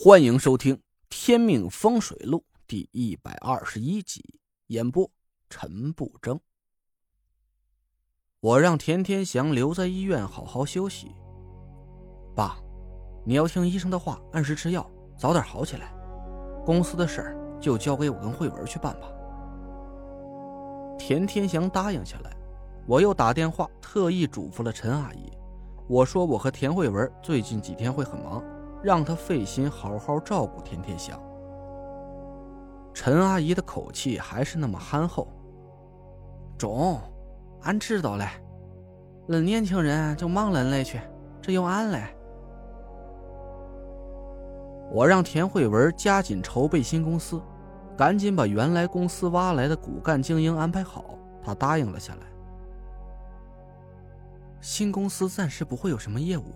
欢迎收听《天命风水录》第一百二十一集，演播陈不争。我让田天祥留在医院好好休息。爸，你要听医生的话，按时吃药，早点好起来。公司的事儿就交给我跟慧文去办吧。田天祥答应下来。我又打电话特意嘱咐了陈阿姨，我说我和田慧文最近几天会很忙。让他费心好好照顾田天祥。陈阿姨的口气还是那么憨厚。中，俺知道了。恁年轻人就忙恁嘞去，这有俺嘞。我让田慧文加紧筹备新公司，赶紧把原来公司挖来的骨干精英安排好。他答应了下来。新公司暂时不会有什么业务。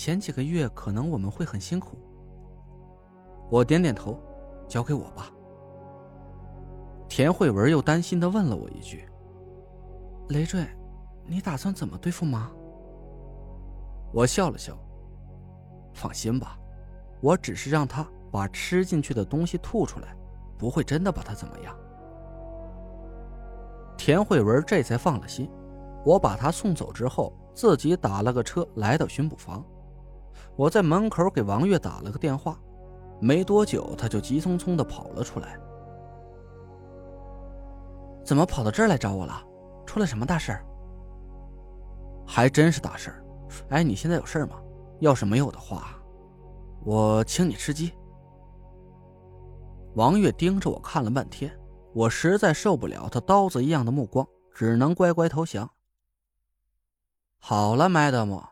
前几个月可能我们会很辛苦。我点点头，交给我吧。田慧文又担心的问了我一句：“累赘，你打算怎么对付妈？”我笑了笑，放心吧，我只是让他把吃进去的东西吐出来，不会真的把他怎么样。田慧文这才放了心。我把他送走之后，自己打了个车来到巡捕房。我在门口给王月打了个电话，没多久他就急匆匆的跑了出来。怎么跑到这儿来找我了？出了什么大事？还真是大事。哎，你现在有事吗？要是没有的话，我请你吃鸡。王月盯着我看了半天，我实在受不了他刀子一样的目光，只能乖乖投降。好了，madam，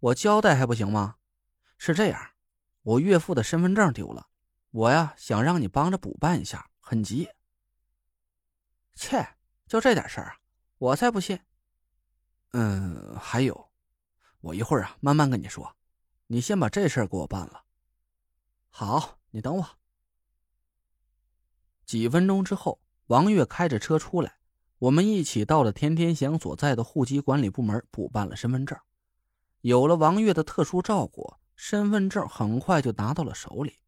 我交代还不行吗？是这样，我岳父的身份证丢了，我呀想让你帮着补办一下，很急。切，就这点事儿啊，我才不信。嗯，还有，我一会儿啊慢慢跟你说，你先把这事儿给我办了。好，你等我。几分钟之后，王月开着车出来，我们一起到了田天祥所在的户籍管理部门补办了身份证。有了王月的特殊照顾。身份证很快就拿到了手里，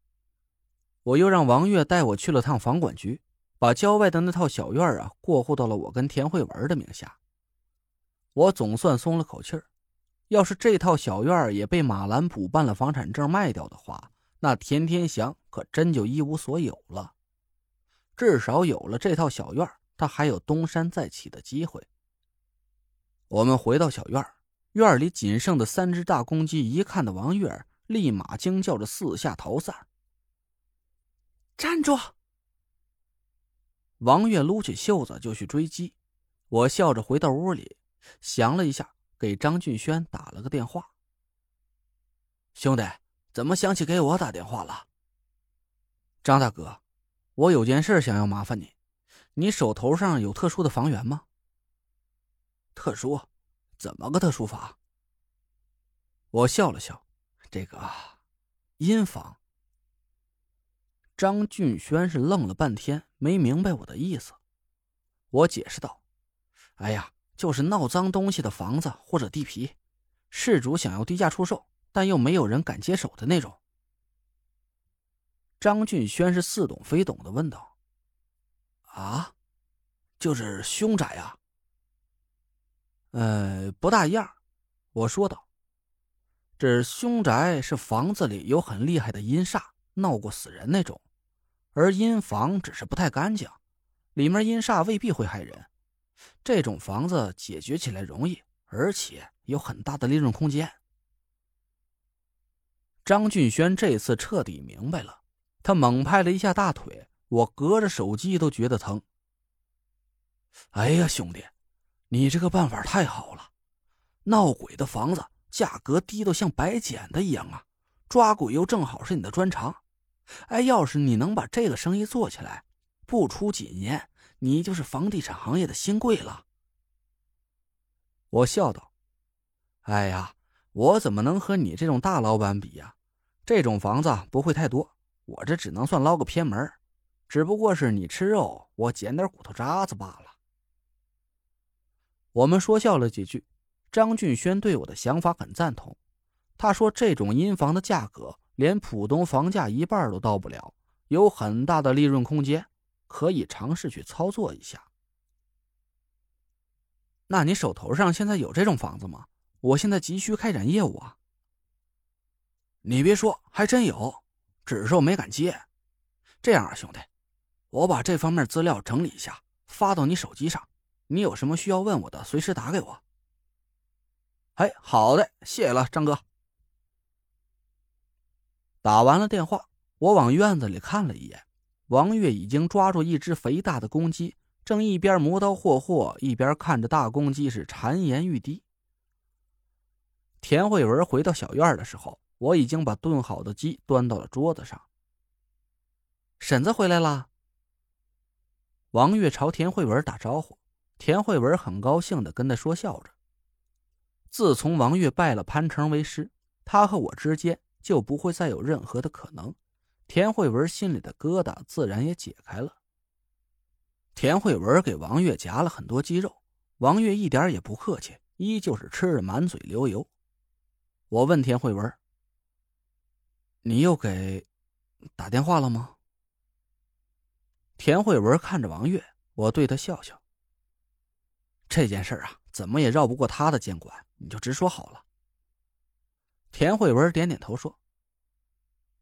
我又让王月带我去了趟房管局，把郊外的那套小院啊过户到了我跟田慧文的名下。我总算松了口气儿，要是这套小院也被马兰补办了房产证卖掉的话，那田天祥可真就一无所有了。至少有了这套小院，他还有东山再起的机会。我们回到小院院里仅剩的三只大公鸡，一看到王月立马惊叫着四下逃散。站住！王月撸起袖子就去追鸡。我笑着回到屋里，想了一下，给张俊轩打了个电话。兄弟，怎么想起给我打电话了？张大哥，我有件事想要麻烦你。你手头上有特殊的房源吗？特殊。怎么个特殊法？我笑了笑，这个阴房。张俊轩是愣了半天，没明白我的意思。我解释道：“哎呀，就是闹脏东西的房子或者地皮，事主想要低价出售，但又没有人敢接手的那种。”张俊轩是似懂非懂的问道：“啊，就是凶宅啊？”呃，不大一样，我说道。这凶宅是房子里有很厉害的阴煞，闹过死人那种，而阴房只是不太干净，里面阴煞未必会害人。这种房子解决起来容易，而且有很大的利润空间。张俊轩这次彻底明白了，他猛拍了一下大腿，我隔着手机都觉得疼。哎呀，兄弟！你这个办法太好了，闹鬼的房子价格低到像白捡的一样啊！抓鬼又正好是你的专长，哎，要是你能把这个生意做起来，不出几年，你就是房地产行业的新贵了。我笑道：“哎呀，我怎么能和你这种大老板比呀？这种房子不会太多，我这只能算捞个偏门，只不过是你吃肉，我捡点骨头渣子罢了。”我们说笑了几句，张俊轩对我的想法很赞同。他说：“这种阴房的价格连浦东房价一半都到不了，有很大的利润空间，可以尝试去操作一下。那你手头上现在有这种房子吗？我现在急需开展业务啊。你别说，还真有，只是我没敢接。这样啊，兄弟，我把这方面资料整理一下，发到你手机上。你有什么需要问我的，随时打给我。哎，好的，谢谢了，张哥。打完了电话，我往院子里看了一眼，王月已经抓住一只肥大的公鸡，正一边磨刀霍霍，一边看着大公鸡是馋涎欲滴。田慧文回到小院的时候，我已经把炖好的鸡端到了桌子上。婶子回来了。王月朝田慧文打招呼，田慧文很高兴的跟他说笑着。自从王月拜了潘成为师，他和我之间。就不会再有任何的可能，田慧文心里的疙瘩自然也解开了。田慧文给王月夹了很多鸡肉，王月一点也不客气，依旧是吃的满嘴流油。我问田慧文：“你又给打电话了吗？”田慧文看着王月，我对他笑笑：“这件事啊，怎么也绕不过他的监管，你就直说好了。”田慧文点点头说：“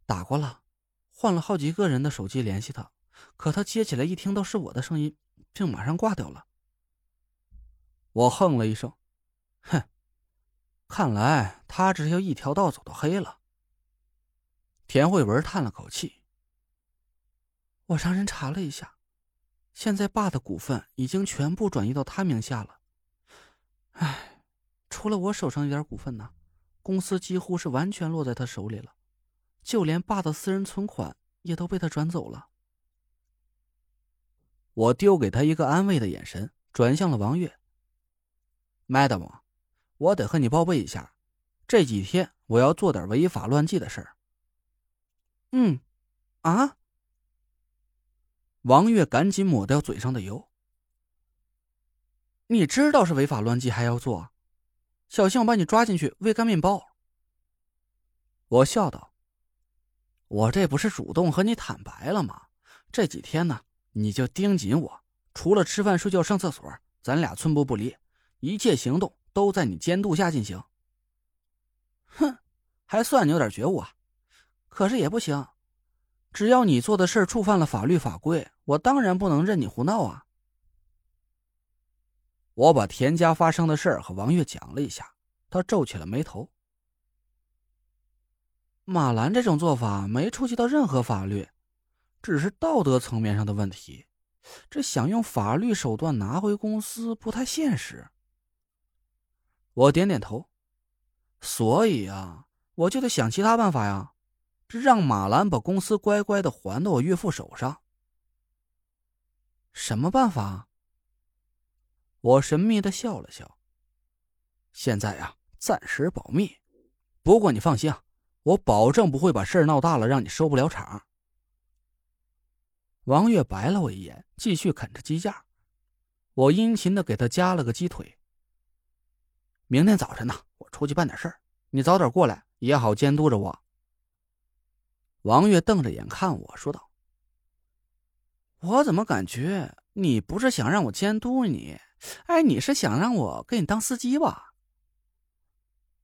打过了，换了好几个人的手机联系他，可他接起来一听到是我的声音，就马上挂掉了。”我哼了一声：“哼，看来他这是要一条道走到黑了。”田慧文叹了口气：“我让人查了一下，现在爸的股份已经全部转移到他名下了。唉，除了我手上一点股份呢。”公司几乎是完全落在他手里了，就连爸的私人存款也都被他转走了。我丢给他一个安慰的眼神，转向了王月。Madam，我得和你报备一下，这几天我要做点违法乱纪的事儿。嗯，啊？王月赶紧抹掉嘴上的油。你知道是违法乱纪还要做？小心我把你抓进去喂干面包。我笑道：“我这不是主动和你坦白了吗？这几天呢，你就盯紧我，除了吃饭、睡觉、上厕所，咱俩寸步不离，一切行动都在你监督下进行。”哼，还算你有点觉悟啊。可是也不行，只要你做的事触犯了法律法规，我当然不能任你胡闹啊。我把田家发生的事儿和王月讲了一下，他皱起了眉头。马兰这种做法没触及到任何法律，只是道德层面上的问题。这想用法律手段拿回公司不太现实。我点点头，所以啊，我就得想其他办法呀，这让马兰把公司乖乖的还到我岳父手上。什么办法？我神秘的笑了笑。现在啊，暂时保密。不过你放心，我保证不会把事儿闹大了，让你收不了场。王月白了我一眼，继续啃着鸡架。我殷勤的给他夹了个鸡腿。明天早晨呢，我出去办点事儿，你早点过来也好监督着我。王月瞪着眼看我说道：“我怎么感觉你不是想让我监督你？”哎，你是想让我给你当司机吧？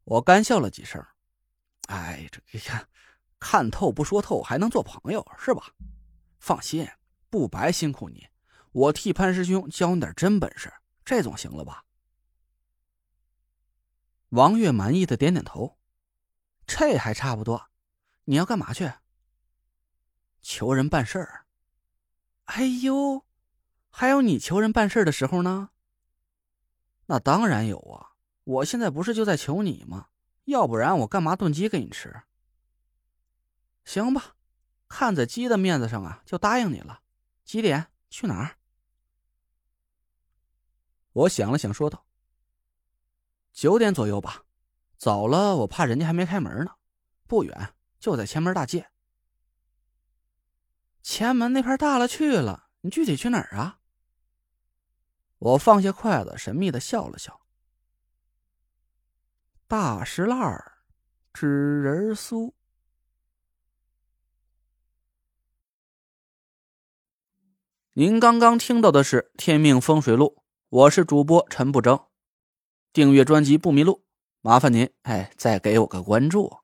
我干笑了几声。哎，这你看，看透不说透，还能做朋友是吧？放心，不白辛苦你。我替潘师兄教你点真本事，这总行了吧？王月满意的点点头。这还差不多。你要干嘛去？求人办事儿。哎呦，还有你求人办事的时候呢？那当然有啊！我现在不是就在求你吗？要不然我干嘛炖鸡给你吃？行吧，看在鸡的面子上啊，就答应你了。几点？去哪儿？我想了想，说道：“九点左右吧。早了我怕人家还没开门呢。不远，就在前门大街。前门那片大了去了你具体去哪儿啊？我放下筷子神秘的笑了笑。大石烂儿纸人酥。您刚刚听到的是天命风水录我是主播陈不争。订阅专辑不迷路麻烦您哎再给我个关注。